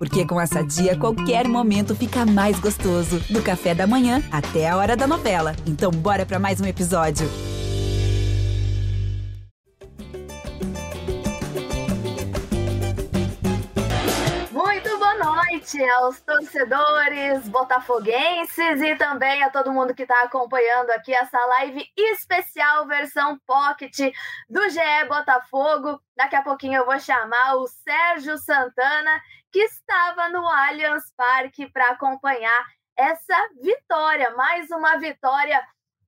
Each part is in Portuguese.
Porque com essa dia, qualquer momento fica mais gostoso. Do café da manhã até a hora da novela. Então, bora para mais um episódio. Noite aos torcedores botafoguenses e também a todo mundo que está acompanhando aqui essa live especial versão pocket do GE Botafogo. Daqui a pouquinho eu vou chamar o Sérgio Santana que estava no Allianz Parque para acompanhar essa vitória, mais uma vitória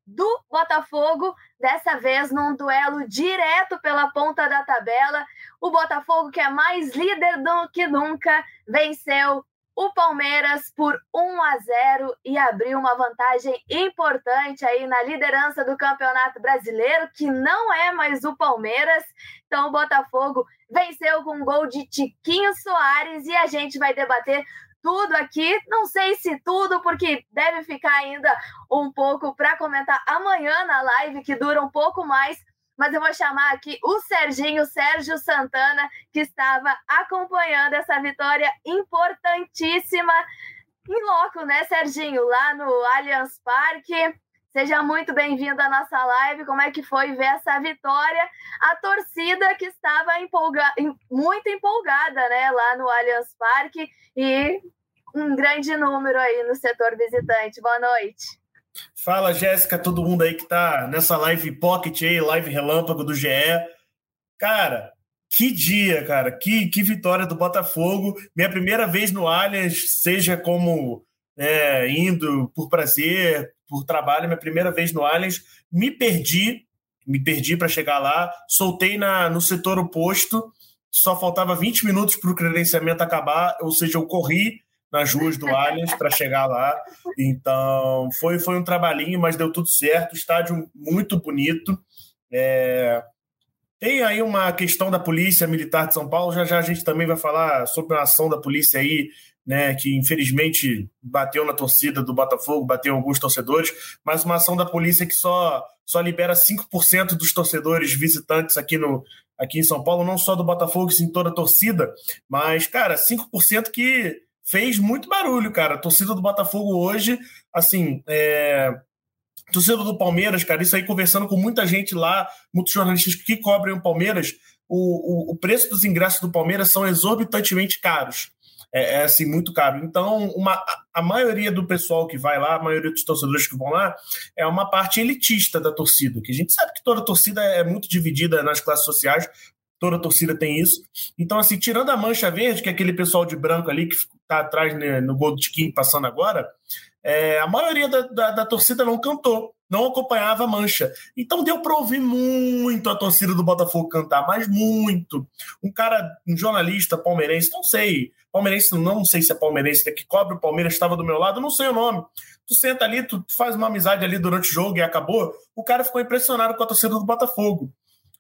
do Botafogo, dessa vez num duelo direto pela ponta da tabela. O Botafogo, que é mais líder do que nunca, venceu o Palmeiras por 1 a 0 e abriu uma vantagem importante aí na liderança do Campeonato Brasileiro, que não é mais o Palmeiras. Então o Botafogo venceu com um gol de Tiquinho Soares e a gente vai debater tudo aqui. Não sei se tudo, porque deve ficar ainda um pouco para comentar amanhã na live, que dura um pouco mais mas eu vou chamar aqui o Serginho, Sérgio Santana, que estava acompanhando essa vitória importantíssima em loco, né, Serginho? Lá no Allianz Parque. Seja muito bem-vindo à nossa live. Como é que foi ver essa vitória? A torcida que estava empolga... muito empolgada, né, lá no Allianz Parque e um grande número aí no setor visitante. Boa noite. Fala, Jéssica, todo mundo aí que tá nessa live pocket aí, live relâmpago do GE. Cara, que dia, cara, que, que vitória do Botafogo. Minha primeira vez no Allianz, seja como é, indo por prazer, por trabalho, minha primeira vez no Allianz. Me perdi, me perdi para chegar lá, soltei na, no setor oposto, só faltava 20 minutos para o credenciamento acabar, ou seja, eu corri nas ruas do Allianz para chegar lá. Então, foi, foi um trabalhinho, mas deu tudo certo. Estádio muito bonito. É... Tem aí uma questão da Polícia Militar de São Paulo. Já já a gente também vai falar sobre a ação da polícia aí, né, que infelizmente bateu na torcida do Botafogo, bateu em alguns torcedores, mas uma ação da polícia que só, só libera 5% dos torcedores visitantes aqui, no, aqui em São Paulo, não só do Botafogo, sim toda a torcida, mas, cara, 5% que fez muito barulho, cara. A torcida do Botafogo hoje, assim, é... torcida do Palmeiras, cara, isso aí conversando com muita gente lá, muitos jornalistas que cobrem o Palmeiras, o, o, o preço dos ingressos do Palmeiras são exorbitantemente caros. É, é, assim, muito caro. Então, uma, a maioria do pessoal que vai lá, a maioria dos torcedores que vão lá, é uma parte elitista da torcida, que a gente sabe que toda torcida é muito dividida nas classes sociais, toda torcida tem isso. Então, assim, tirando a mancha verde, que é aquele pessoal de branco ali que está atrás né, no gol do Tiquinho passando agora, é, a maioria da, da, da, torcida não cantou, não acompanhava a mancha. Então deu para ouvir muito a torcida do Botafogo cantar, mas muito. Um cara, um jornalista palmeirense, não sei, palmeirense, não sei se é palmeirense, que cobre o Palmeiras, estava do meu lado, não sei o nome. Tu senta ali, tu faz uma amizade ali durante o jogo e acabou. O cara ficou impressionado com a torcida do Botafogo.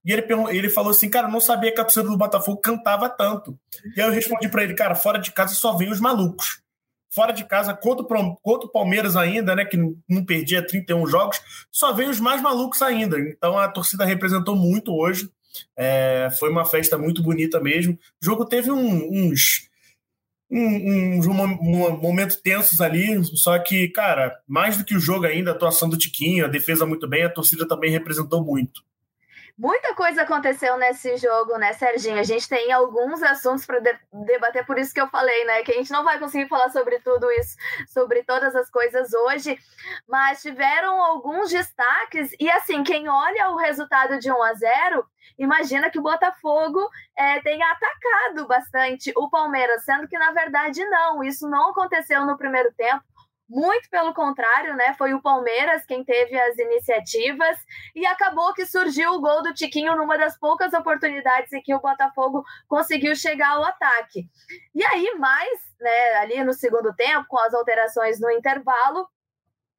E ele, ele falou assim, cara, não sabia que a torcida do Botafogo cantava tanto. E aí eu respondi para ele, cara, fora de casa só vem os malucos. Fora de casa, contra o Palmeiras ainda, né, que não perdia 31 jogos, só vem os mais malucos ainda. Então a torcida representou muito hoje. É, foi uma festa muito bonita mesmo. O jogo teve um, uns, uns um, um, um, momentos tensos ali, só que, cara, mais do que o jogo ainda, a atuação do Tiquinho, a defesa muito bem, a torcida também representou muito. Muita coisa aconteceu nesse jogo, né, Serginho? A gente tem alguns assuntos para de debater, por isso que eu falei, né? Que a gente não vai conseguir falar sobre tudo isso, sobre todas as coisas hoje, mas tiveram alguns destaques. E assim, quem olha o resultado de 1 a 0 imagina que o Botafogo é, tenha atacado bastante o Palmeiras, sendo que na verdade não, isso não aconteceu no primeiro tempo. Muito pelo contrário, né? Foi o Palmeiras quem teve as iniciativas e acabou que surgiu o gol do Tiquinho numa das poucas oportunidades em que o Botafogo conseguiu chegar ao ataque. E aí, mais, né, ali no segundo tempo, com as alterações no intervalo,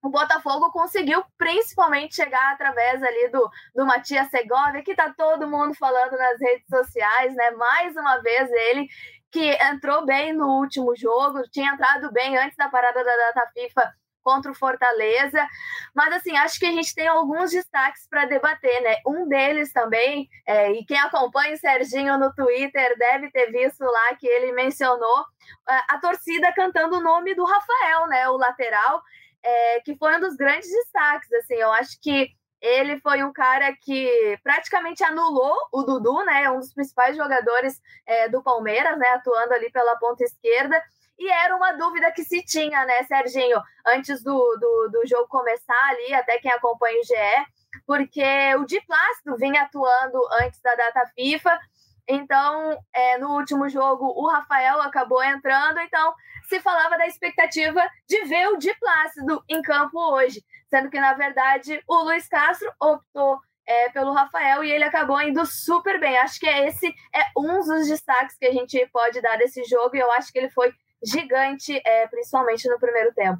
o Botafogo conseguiu principalmente chegar através ali do, do Matias Segovia, que tá todo mundo falando nas redes sociais, né? Mais uma vez ele que entrou bem no último jogo, tinha entrado bem antes da parada da data FIFA contra o Fortaleza. Mas, assim, acho que a gente tem alguns destaques para debater, né? Um deles também, é, e quem acompanha o Serginho no Twitter deve ter visto lá que ele mencionou a, é, a torcida cantando o nome do Rafael, né? O lateral, é, que foi um dos grandes destaques, assim. Eu acho que ele foi um cara que praticamente anulou o Dudu, né? Um dos principais jogadores é, do Palmeiras, né? Atuando ali pela ponta esquerda. E era uma dúvida que se tinha, né, Serginho, antes do, do, do jogo começar ali, até quem acompanha o GE, porque o Di Plácido vinha atuando antes da data FIFA. Então, é, no último jogo, o Rafael acabou entrando. Então, se falava da expectativa de ver o Di Plácido em campo hoje, sendo que, na verdade, o Luiz Castro optou é, pelo Rafael e ele acabou indo super bem. Acho que esse é um dos destaques que a gente pode dar desse jogo e eu acho que ele foi gigante, é, principalmente no primeiro tempo.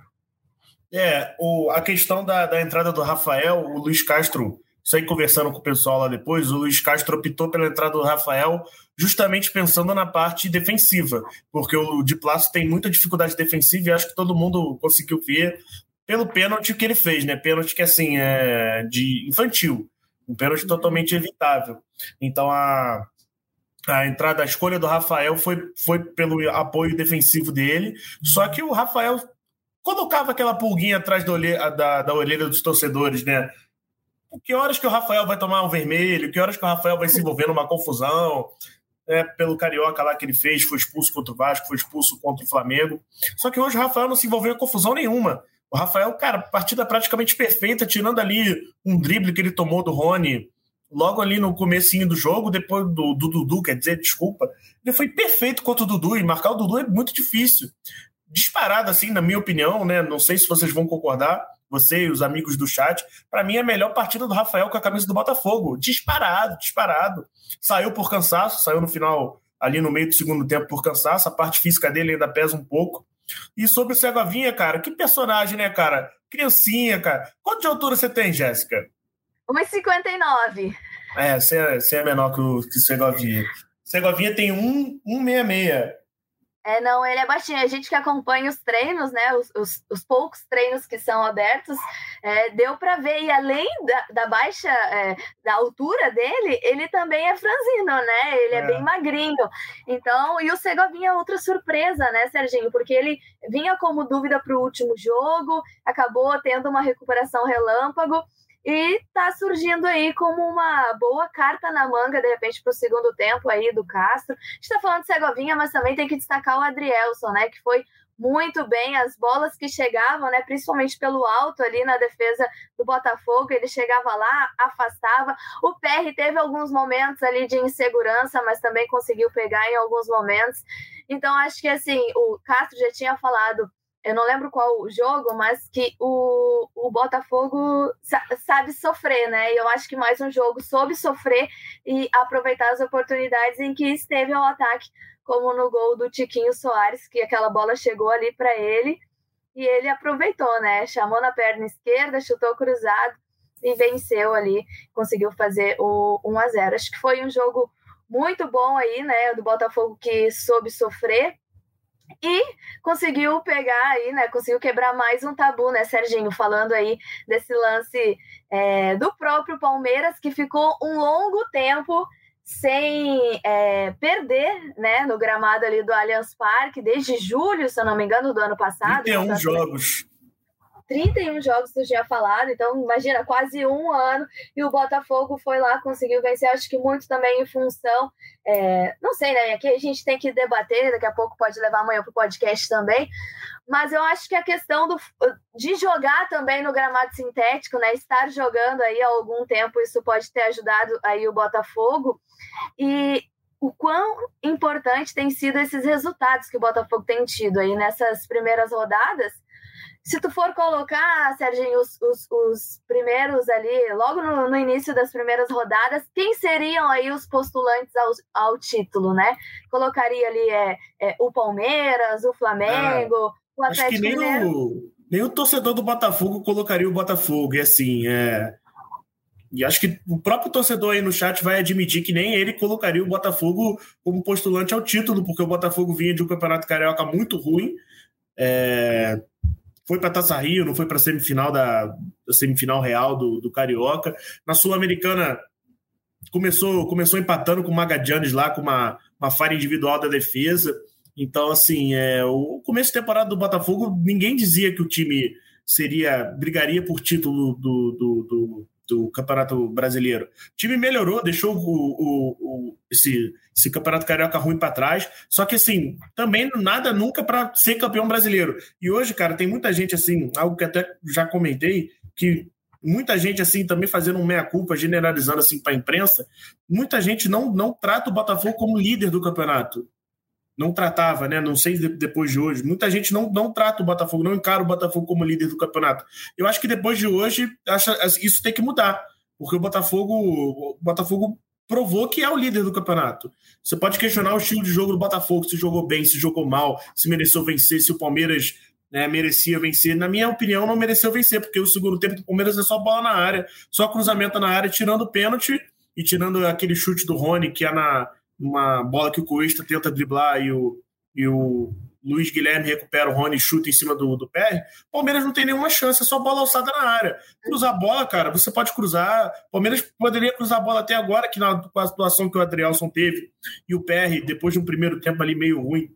É, o, a questão da, da entrada do Rafael, o Luiz Castro, isso conversando com o pessoal lá depois, o Luiz Castro optou pela entrada do Rafael justamente pensando na parte defensiva, porque o Di Plácio tem muita dificuldade defensiva e acho que todo mundo conseguiu ver pelo pênalti que ele fez, né? Pênalti que, assim, é de infantil, um pênalti totalmente evitável. Então, a, a entrada, a escolha do Rafael foi, foi pelo apoio defensivo dele, só que o Rafael colocava aquela pulguinha atrás da, orelha, da, da orelha dos torcedores, né? Que horas que o Rafael vai tomar um vermelho? Que horas que o Rafael vai se envolver numa confusão? É, pelo Carioca lá que ele fez, foi expulso contra o Vasco, foi expulso contra o Flamengo. Só que hoje o Rafael não se envolveu em confusão nenhuma. O Rafael, cara, partida praticamente perfeita, tirando ali um drible que ele tomou do Rony logo ali no comecinho do jogo, depois do, do Dudu, quer dizer, desculpa, ele foi perfeito contra o Dudu, e marcar o Dudu é muito difícil. Disparado, assim, na minha opinião, né? Não sei se vocês vão concordar, você e os amigos do chat, para mim é a melhor partida do Rafael com a camisa do Botafogo. Disparado, disparado. Saiu por cansaço, saiu no final, ali no meio do segundo tempo por cansaço, a parte física dele ainda pesa um pouco. E sobre o Segovinha, cara, que personagem, né, cara? Criancinha, cara. Quanto de altura você tem, Jéssica? 1,59. É, você é, você é menor que o, que o Segovinha. Segovinha tem 1,66. É, não, ele é baixinho. A gente que acompanha os treinos, né? Os, os, os poucos treinos que são abertos, é, deu para ver. E além da, da baixa, é, da altura dele, ele também é franzino, né? Ele é, é bem magrinho. Então, e o Segovinha é outra surpresa, né, Serginho? Porque ele vinha como dúvida para o último jogo, acabou tendo uma recuperação relâmpago e tá surgindo aí como uma boa carta na manga, de repente, para o segundo tempo aí do Castro. A gente está falando de Segovinha, mas também tem que destacar o Adrielson, né? Que foi muito bem as bolas que chegavam, né, principalmente pelo alto ali na defesa do Botafogo, ele chegava lá, afastava. O PR teve alguns momentos ali de insegurança, mas também conseguiu pegar em alguns momentos. Então acho que assim, o Castro já tinha falado eu não lembro qual jogo, mas que o, o Botafogo sabe sofrer, né? E eu acho que mais um jogo soube sofrer e aproveitar as oportunidades em que esteve ao ataque, como no gol do Tiquinho Soares, que aquela bola chegou ali para ele e ele aproveitou, né? Chamou na perna esquerda, chutou cruzado e venceu ali, conseguiu fazer o 1 a 0. Acho que foi um jogo muito bom aí, né? Do Botafogo que soube sofrer e conseguiu pegar aí, né? Conseguiu quebrar mais um tabu, né, Serginho? Falando aí desse lance é, do próprio Palmeiras, que ficou um longo tempo sem é, perder, né, no gramado ali do Allianz Parque, desde julho, se eu não me engano, do ano passado. 31 jogos. 31 jogos eu tinha falado, então imagina, quase um ano, e o Botafogo foi lá, conseguiu vencer, acho que muito também em função, é, não sei, né, aqui a gente tem que debater, daqui a pouco pode levar amanhã para o podcast também, mas eu acho que a questão do, de jogar também no gramado sintético, né, estar jogando aí há algum tempo, isso pode ter ajudado aí o Botafogo, e o quão importante tem sido esses resultados que o Botafogo tem tido aí nessas primeiras rodadas, se tu for colocar, Serginho, os, os, os primeiros ali, logo no, no, início das primeiras rodadas, quem seriam aí os postulantes ao, ao título, né? Colocaria ali é, é o Palmeiras, o Flamengo, ah, o Atlético acho que nem Mineiro. O, nem o torcedor do Botafogo colocaria o Botafogo, e assim, é... E acho que o próprio torcedor aí no chat vai admitir que nem ele colocaria o Botafogo como postulante ao título, porque o Botafogo vinha de um campeonato carioca muito ruim. É foi para Taça Rio, não foi para semifinal da, da semifinal real do, do Carioca. Na Sul-Americana começou começou empatando com o Magadianes lá com uma, uma falha individual da defesa. Então, assim, é, o começo de temporada do Botafogo, ninguém dizia que o time seria brigaria por título do, do, do, do Campeonato Brasileiro. O time melhorou, deixou o, o, o esse, esse Campeonato Carioca ruim para trás. Só que, assim, também nada nunca para ser campeão brasileiro. E hoje, cara, tem muita gente, assim, algo que até já comentei, que muita gente, assim, também fazendo um meia-culpa, generalizando, assim, para a imprensa, muita gente não, não trata o Botafogo como líder do campeonato não tratava, né? Não sei depois de hoje. Muita gente não, não trata o Botafogo, não encara o Botafogo como líder do campeonato. Eu acho que depois de hoje, acha, isso tem que mudar, porque o Botafogo, o Botafogo provou que é o líder do campeonato. Você pode questionar o estilo de jogo do Botafogo, se jogou bem, se jogou mal, se mereceu vencer, se o Palmeiras né, merecia vencer. Na minha opinião, não mereceu vencer, porque o segundo tempo do Palmeiras é só bola na área, só cruzamento na área, tirando o pênalti e tirando aquele chute do Rony, que é na, uma bola que o Cuesta tenta driblar e o, e o Luiz Guilherme recupera o Rony e chuta em cima do, do PR, o Palmeiras não tem nenhuma chance, é só bola alçada na área. Cruzar a bola, cara, você pode cruzar. Palmeiras poderia cruzar a bola até agora, que na, com a situação que o Adrielson teve e o PR, depois de um primeiro tempo ali meio ruim,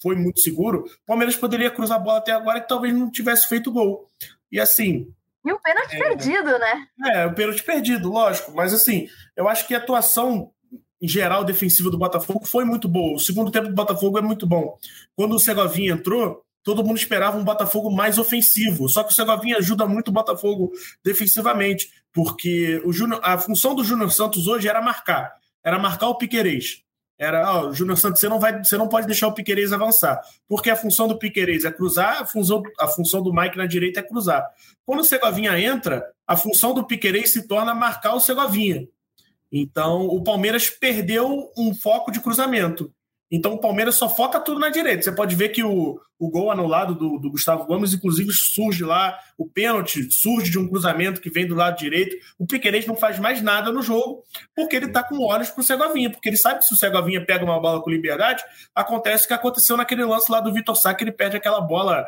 foi muito seguro. O Palmeiras poderia cruzar a bola até agora que talvez não tivesse feito gol. E assim. E o pênalti é, perdido, né? É, o pênalti perdido, lógico. Mas assim, eu acho que a atuação em geral, defensiva do Botafogo foi muito boa. O segundo tempo do Botafogo é muito bom. Quando o Segovinha entrou, todo mundo esperava um Botafogo mais ofensivo. Só que o Segovinha ajuda muito o Botafogo defensivamente, porque o Júnior, a função do Júnior Santos hoje era marcar. Era marcar o Piquerez. Era, ó, Júnior Santos, você não, vai, você não pode deixar o Piquerez avançar. Porque a função do Piquerez é cruzar, a função, a função do Mike na direita é cruzar. Quando o Segovinha entra, a função do Piquerez se torna marcar o Segovinha. Então, o Palmeiras perdeu um foco de cruzamento. Então, o Palmeiras só foca tudo na direita. Você pode ver que o, o gol anulado do, do Gustavo Gomes, inclusive, surge lá, o pênalti surge de um cruzamento que vem do lado direito. O Piquerez não faz mais nada no jogo, porque ele está com olhos para o Segovinha, porque ele sabe que se o Segovinha pega uma bola com liberdade, acontece o que aconteceu naquele lance lá do Vitor Sá, que ele perde aquela bola,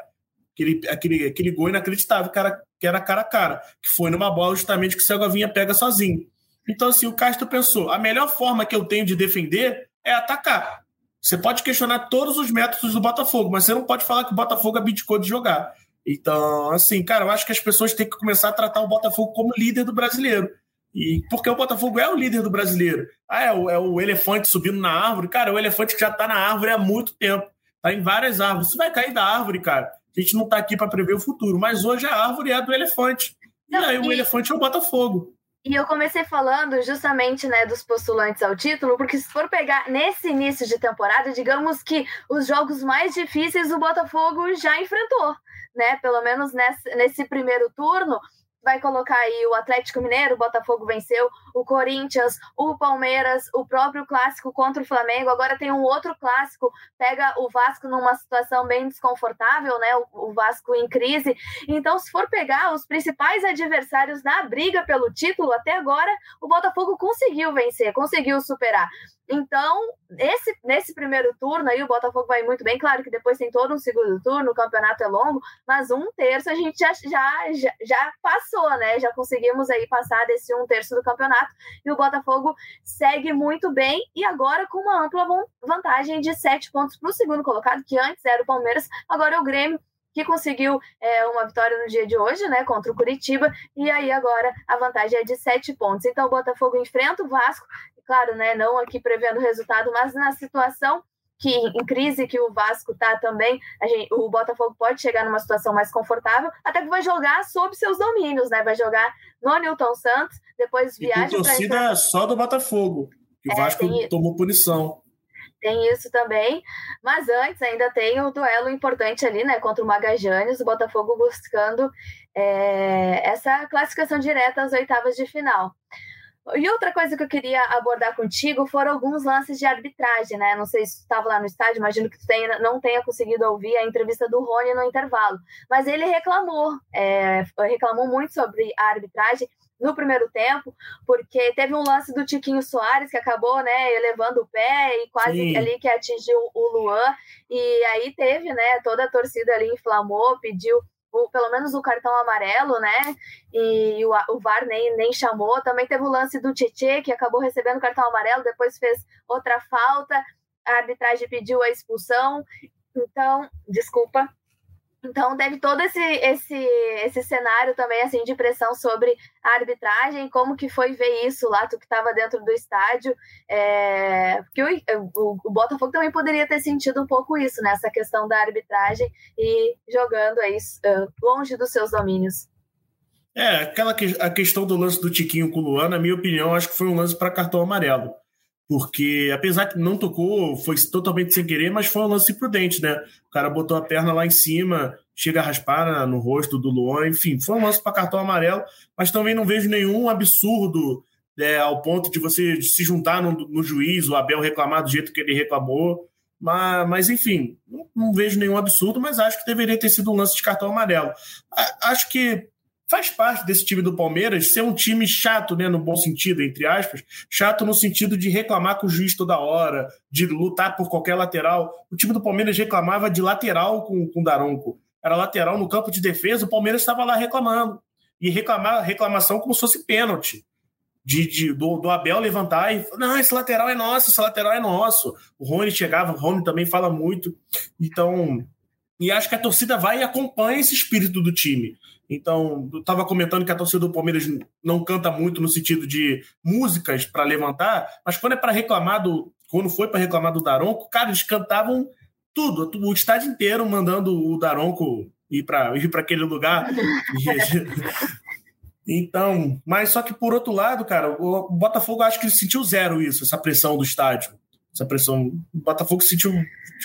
aquele, aquele, aquele gol inacreditável, que era cara a cara, que foi numa bola justamente que o Segovinha pega sozinho. Então, assim, o Castro pensou: a melhor forma que eu tenho de defender é atacar. Você pode questionar todos os métodos do Botafogo, mas você não pode falar que o Botafogo abdicou de jogar. Então, assim, cara, eu acho que as pessoas têm que começar a tratar o Botafogo como líder do brasileiro. E porque o Botafogo é o líder do brasileiro. Ah, é o, é o elefante subindo na árvore. Cara, é o elefante que já está na árvore há muito tempo. Está em várias árvores. Você vai cair da árvore, cara. A gente não está aqui para prever o futuro. Mas hoje a árvore é do elefante. E aí o elefante é o Botafogo. E eu comecei falando justamente né, dos postulantes ao título, porque se for pegar nesse início de temporada, digamos que os jogos mais difíceis o Botafogo já enfrentou, né? Pelo menos nesse, nesse primeiro turno, vai colocar aí o Atlético Mineiro, o Botafogo venceu, o Corinthians, o Palmeiras, o próprio clássico contra o Flamengo. Agora tem um outro clássico, pega o Vasco numa situação bem desconfortável, né? O, Vasco em crise. Então, se for pegar os principais adversários na briga pelo título até agora, o Botafogo conseguiu vencer, conseguiu superar. Então, esse, nesse primeiro turno aí, o Botafogo vai muito bem. Claro que depois tem todo um segundo turno, o campeonato é longo, mas um terço a gente já, já, já, já passou, né? Já conseguimos aí passar desse um terço do campeonato. E o Botafogo segue muito bem e agora com uma ampla vantagem de sete pontos para o segundo colocado, que antes era o Palmeiras, agora é o Grêmio que conseguiu é, uma vitória no dia de hoje, né, contra o Curitiba, e aí agora a vantagem é de sete pontos. Então o Botafogo enfrenta o Vasco claro, né, não aqui prevendo o resultado, mas na situação que em crise que o Vasco está também, gente, o Botafogo pode chegar numa situação mais confortável, até que vai jogar sob seus domínios, né? Vai jogar no Newton Santos, depois viaja para torcida só do Botafogo, que o é, Vasco tomou punição. Tem isso também, mas antes ainda tem o duelo importante ali, né, contra o Magajanes, o Botafogo buscando é, essa classificação direta às oitavas de final. E outra coisa que eu queria abordar contigo foram alguns lances de arbitragem, né? Não sei se tu estava lá no estádio, imagino que tu tenha, não tenha conseguido ouvir a entrevista do Rony no intervalo. Mas ele reclamou, é, reclamou muito sobre a arbitragem no primeiro tempo, porque teve um lance do Tiquinho Soares que acabou, né, elevando o pé e quase Sim. ali que atingiu o Luan, e aí teve, né, toda a torcida ali inflamou, pediu o, pelo menos o cartão amarelo, né? E o, o VAR nem, nem chamou. Também teve o lance do Tietê, que acabou recebendo cartão amarelo, depois fez outra falta. A arbitragem pediu a expulsão. Então, desculpa, então deve todo esse, esse, esse cenário também assim de pressão sobre a arbitragem, como que foi ver isso lá, tu que estava dentro do estádio, é, porque o, o, o, Botafogo também poderia ter sentido um pouco isso, nessa né, questão da arbitragem e jogando aí uh, longe dos seus domínios. É, aquela que, a questão do lance do Tiquinho com o Luan, na minha opinião, acho que foi um lance para cartão amarelo porque apesar que não tocou, foi totalmente sem querer, mas foi um lance prudente, né? O cara botou a perna lá em cima, chega a raspar no rosto do Luan, enfim, foi um lance para cartão amarelo, mas também não vejo nenhum absurdo é, ao ponto de você se juntar no, no, juiz, o Abel reclamar do jeito que ele reclamou. Mas, mas enfim, não, não, vejo nenhum absurdo, mas acho que deveria ter sido um lance de cartão amarelo. A, acho que faz parte desse time do Palmeiras ser um time chato, né, no bom sentido, entre aspas, chato no sentido de reclamar com o juiz toda hora, de lutar por qualquer lateral. O time do Palmeiras reclamava de lateral com, com o Daronco. Era lateral no campo de defesa, o Palmeiras estava lá reclamando. E reclamar reclamação como se fosse pênalti. De, de, do, do, Abel levantar e não, esse lateral é nosso, esse lateral é nosso. O Rony chegava, o Rony também fala muito. Então, e acho que a torcida vai e acompanha esse espírito do time. Então, eu estava comentando que a torcida do Palmeiras não canta muito no sentido de músicas para levantar, mas quando é para reclamar do. Quando foi para reclamar do Daronco, cara, eles cantavam tudo, o estádio inteiro mandando o Daronco ir para ir aquele lugar. então, mas só que por outro lado, cara, o Botafogo acho que sentiu zero isso, essa pressão do estádio essa pressão. O Botafogo sentiu.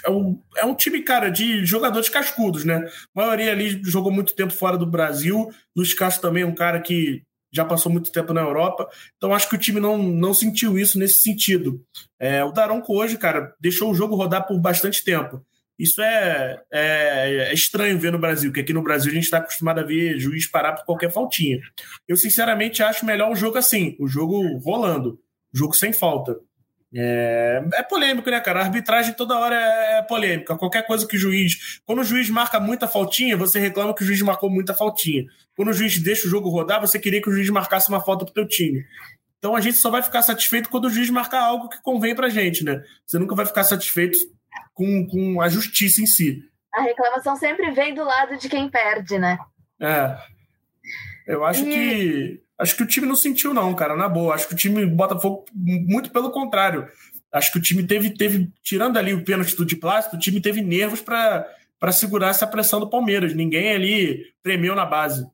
É um, é um time, cara, de jogadores cascudos, né? A maioria ali jogou muito tempo fora do Brasil. Luiz Castro também é um cara que já passou muito tempo na Europa. Então acho que o time não, não sentiu isso nesse sentido. É, o Daronco hoje, cara, deixou o jogo rodar por bastante tempo. Isso é, é, é estranho ver no Brasil, porque aqui no Brasil a gente está acostumado a ver juiz parar por qualquer faltinha. Eu, sinceramente, acho melhor um jogo assim, o jogo rolando, jogo sem falta. É, é, polêmico, né, cara? A arbitragem toda hora é, é polêmica. Qualquer coisa que o juiz. Quando o juiz marca muita faltinha, você reclama que o juiz marcou muita faltinha. Quando o juiz deixa o jogo rodar, você queria que o juiz marcasse uma falta pro teu time. Então a gente só vai ficar satisfeito quando o juiz marcar algo que convém pra gente, né? Você nunca vai ficar satisfeito com, com a justiça em si. A reclamação sempre vem do lado de quem perde, né? É. Eu acho e... que Acho que o time não sentiu, não, cara, na boa. Acho que o time Botafogo, muito pelo contrário. Acho que o time teve, teve tirando ali o pênalti do de plástico, o time teve nervos para segurar essa pressão do Palmeiras. Ninguém ali tremeu na base.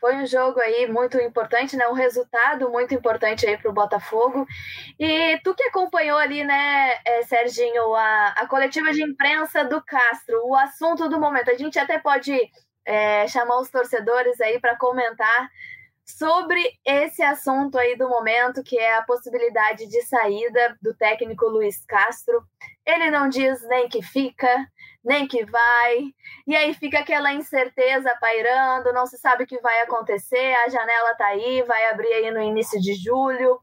Foi um jogo aí muito importante, né? Um resultado muito importante aí para o Botafogo. E tu que acompanhou ali, né, é, Serginho, a, a coletiva de imprensa do Castro, o assunto do momento. A gente até pode é, chamar os torcedores aí para comentar sobre esse assunto aí do momento, que é a possibilidade de saída do técnico Luiz Castro. Ele não diz nem que fica, nem que vai, e aí fica aquela incerteza pairando, não se sabe o que vai acontecer, a janela tá aí, vai abrir aí no início de julho.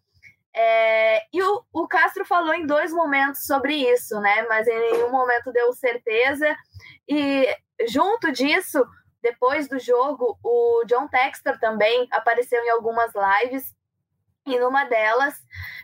É, e o, o Castro falou em dois momentos sobre isso, né? Mas em nenhum momento deu certeza. E junto disso, depois do jogo, o John Textor também apareceu em algumas lives e numa delas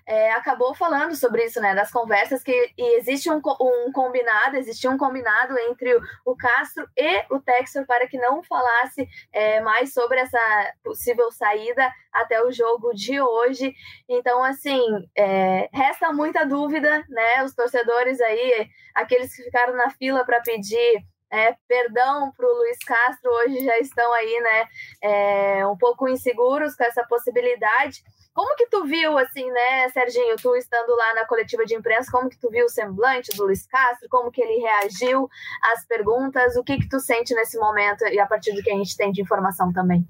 é, acabou falando sobre isso, né? Das conversas que existe um, um combinado, existia um combinado entre o, o, Castro e o Textor para que não falasse é, mais sobre essa possível saída até o jogo de hoje. Então, assim, é, resta muita dúvida, né? Os torcedores aí, aqueles que ficaram na fila para pedir é, perdão para o Luiz Castro, hoje já estão aí, né, é, um pouco inseguros com essa possibilidade. Como que tu viu, assim, né, Serginho, tu estando lá na coletiva de imprensa, como que tu viu o semblante do Luiz Castro, como que ele reagiu às perguntas, o que que tu sente nesse momento e a partir do que a gente tem de informação também?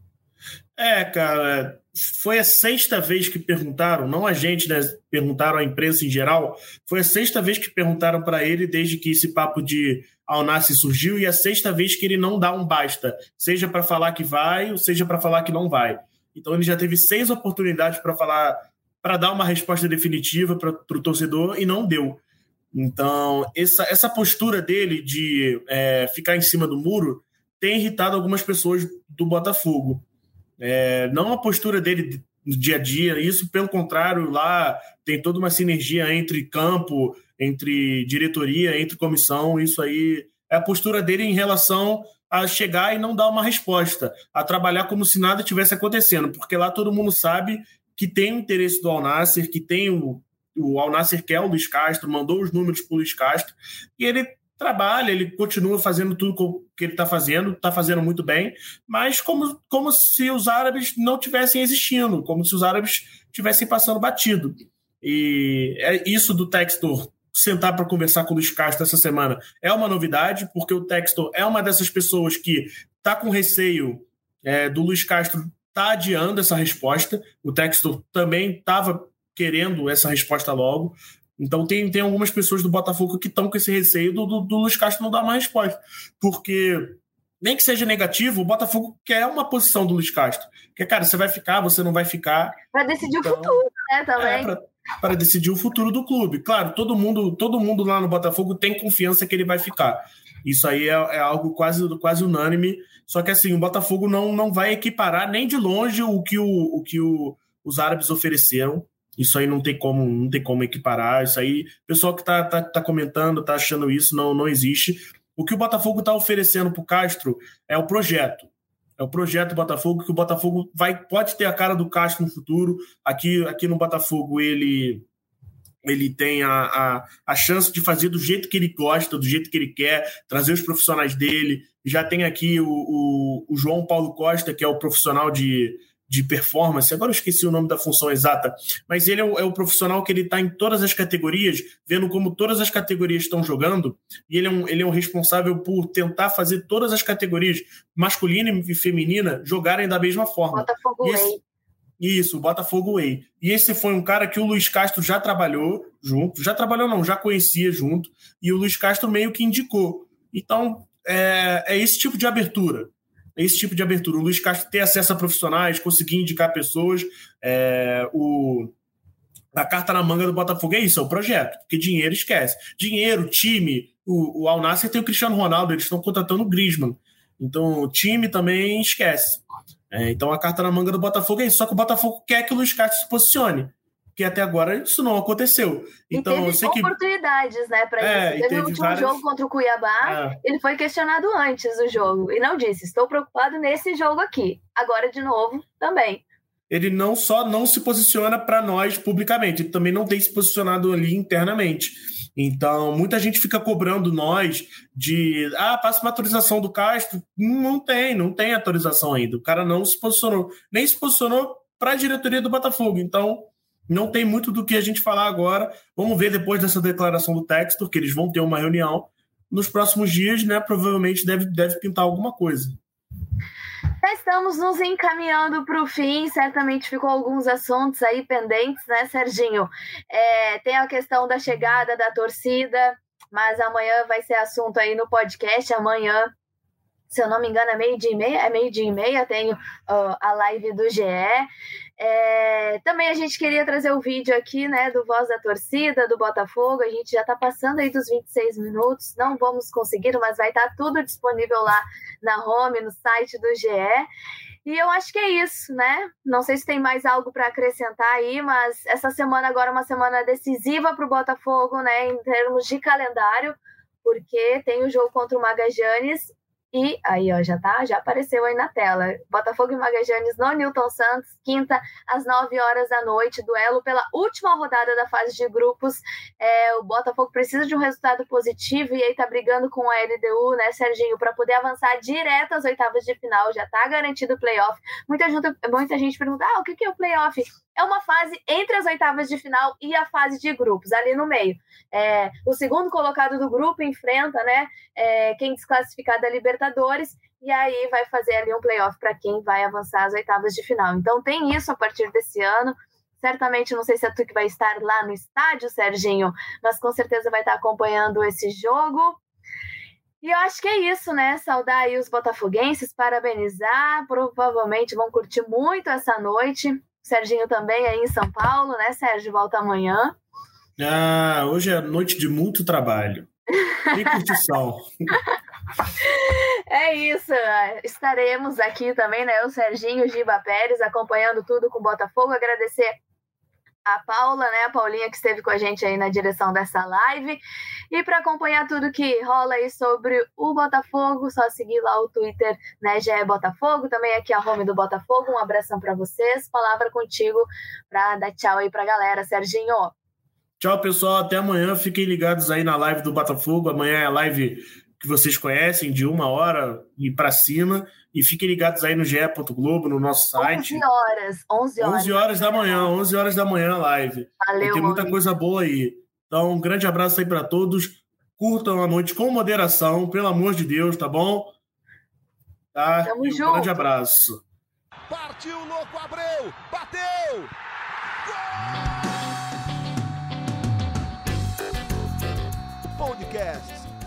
É, cara, foi a sexta vez que perguntaram, não a gente, né? Perguntaram à imprensa em geral. Foi a sexta vez que perguntaram para ele desde que esse papo de Alnassi surgiu e a sexta vez que ele não dá um basta, seja para falar que vai ou seja para falar que não vai. Então ele já teve seis oportunidades para falar, para dar uma resposta definitiva para o torcedor e não deu. Então essa, essa postura dele de é, ficar em cima do muro tem irritado algumas pessoas do Botafogo. É, não a postura dele no dia a dia, isso pelo contrário, lá tem toda uma sinergia entre campo, entre diretoria, entre comissão, isso aí é a postura dele em relação a chegar e não dar uma resposta, a trabalhar como se nada tivesse acontecendo, porque lá todo mundo sabe que tem o interesse do Alnasser, que tem o, o Alnasser quer o Luiz Castro, mandou os números para o Luiz Castro, e ele trabalha, ele continua fazendo tudo que ele está fazendo, está fazendo muito bem, mas como, como se os árabes não tivessem existindo, como se os árabes tivessem passando batido. E é isso do Textor sentar para conversar com o Luiz Castro essa semana é uma novidade, porque o Textor é uma dessas pessoas que está com receio é, do Luiz Castro tá adiando essa resposta. O Textor também estava querendo essa resposta logo. Então tem, tem algumas pessoas do Botafogo que estão com esse receio do, do, do Luiz Castro não dar uma resposta. Porque, nem que seja negativo, o Botafogo quer uma posição do Luiz Castro. Que, cara, você vai ficar, você não vai ficar. Para decidir então, o futuro, né, também. É, para decidir o futuro do clube. Claro, todo mundo, todo mundo lá no Botafogo tem confiança que ele vai ficar. Isso aí é, é algo quase, quase unânime. Só que assim, o Botafogo não, não vai equiparar nem de longe o que, o, o que o, os árabes ofereceram. Isso aí não tem como, não tem como equiparar. Isso aí, pessoal que está tá, tá comentando, está achando isso, não, não existe. O que o Botafogo está oferecendo para o Castro é o projeto. É o projeto Botafogo, que o Botafogo vai, pode ter a cara do Castro no futuro. Aqui, aqui no Botafogo, ele ele tem a, a, a chance de fazer do jeito que ele gosta, do jeito que ele quer, trazer os profissionais dele. Já tem aqui o, o, o João Paulo Costa, que é o profissional de, de performance, agora eu esqueci o nome da função exata, mas ele é o, é o profissional que ele está em todas as categorias, vendo como todas as categorias estão jogando, e ele é, um, ele é um responsável por tentar fazer todas as categorias, masculina e feminina, jogarem da mesma forma. Botafogo esse, Isso, Botafogo Way. E esse foi um cara que o Luiz Castro já trabalhou junto, já trabalhou não, já conhecia junto, e o Luiz Castro meio que indicou. Então, é, é esse tipo de abertura esse tipo de abertura. O Luiz Castro ter acesso a profissionais, conseguir indicar pessoas. É, o, a carta na manga do Botafogo é isso, é o projeto, porque dinheiro esquece. Dinheiro, time, o, o Al tem o Cristiano Ronaldo, eles estão contratando o Griezmann. Então, o time também esquece. É, então, a carta na manga do Botafogo é isso. Só que o Botafogo quer que o Luiz Castro se posicione que até agora isso não aconteceu. Então, e teve que... oportunidades, né, para é, isso. Teve, teve o último várias... jogo contra o Cuiabá, é. ele foi questionado antes do jogo e não disse: "Estou preocupado nesse jogo aqui". Agora de novo, também. Ele não só não se posiciona para nós publicamente, ele também não tem se posicionado ali internamente. Então, muita gente fica cobrando nós de, ah, passa uma autorização do Castro. Não tem, não tem autorização ainda. O cara não se posicionou, nem se posicionou para a diretoria do Botafogo. Então, não tem muito do que a gente falar agora. Vamos ver depois dessa declaração do Textor, que eles vão ter uma reunião. Nos próximos dias, né? Provavelmente deve, deve pintar alguma coisa. Já estamos nos encaminhando para o fim, certamente ficou alguns assuntos aí pendentes, né, Serginho? É, tem a questão da chegada da torcida, mas amanhã vai ser assunto aí no podcast. Amanhã, se eu não me engano, é meio-dia e meia, é meio-dia e meia, tenho uh, a live do GE. É, também a gente queria trazer o vídeo aqui, né, do Voz da Torcida, do Botafogo. A gente já está passando aí dos 26 minutos, não vamos conseguir, mas vai estar tá tudo disponível lá na home, no site do GE. E eu acho que é isso, né? Não sei se tem mais algo para acrescentar aí, mas essa semana agora é uma semana decisiva para o Botafogo, né, em termos de calendário, porque tem o jogo contra o Magajanes e aí, ó, já tá, já apareceu aí na tela. Botafogo e Magajanes no Newton Santos, quinta, às 9 horas da noite, duelo pela última rodada da fase de grupos. É, o Botafogo precisa de um resultado positivo e aí tá brigando com a LDU, né, Serginho, para poder avançar direto às oitavas de final. Já tá garantido o playoff. Muita gente, muita gente pergunta: ah, o que é o playoff? É uma fase entre as oitavas de final e a fase de grupos, ali no meio. É, o segundo colocado do grupo enfrenta né, é, quem desclassificar da Libertadores, e aí vai fazer ali um playoff para quem vai avançar às oitavas de final. Então tem isso a partir desse ano. Certamente, não sei se é tu que vai estar lá no estádio, Serginho, mas com certeza vai estar acompanhando esse jogo. E eu acho que é isso, né? Saudar aí os botafoguenses, parabenizar. Provavelmente vão curtir muito essa noite. Serginho também aí em São Paulo, né, Sérgio? Volta amanhã. Ah, hoje é noite de muito trabalho. E curtição. É isso, estaremos aqui também, né? O Serginho Giba Pérez acompanhando tudo com o Botafogo. Agradecer a Paula, né? A Paulinha que esteve com a gente aí na direção dessa live. E para acompanhar tudo que rola aí sobre o Botafogo, só seguir lá o Twitter, né? Já é Botafogo, também aqui a home do Botafogo. Um abração para vocês. Palavra contigo para dar tchau aí para galera, Serginho. Tchau, pessoal. Até amanhã. Fiquem ligados aí na live do Botafogo. Amanhã é a live que vocês conhecem, de uma hora e para cima. E fiquem ligados aí no GE. Globo, no nosso site. 11 horas, 11 horas. 11 horas da manhã, 11 horas da manhã live. Valeu, tem muita coisa boa aí. Então, um grande abraço aí para todos. Curtam a noite com moderação, pelo amor de Deus, tá bom? Tá? Tamo e um junto. grande abraço. Partiu, louco, Abreu! Bateu! Gol!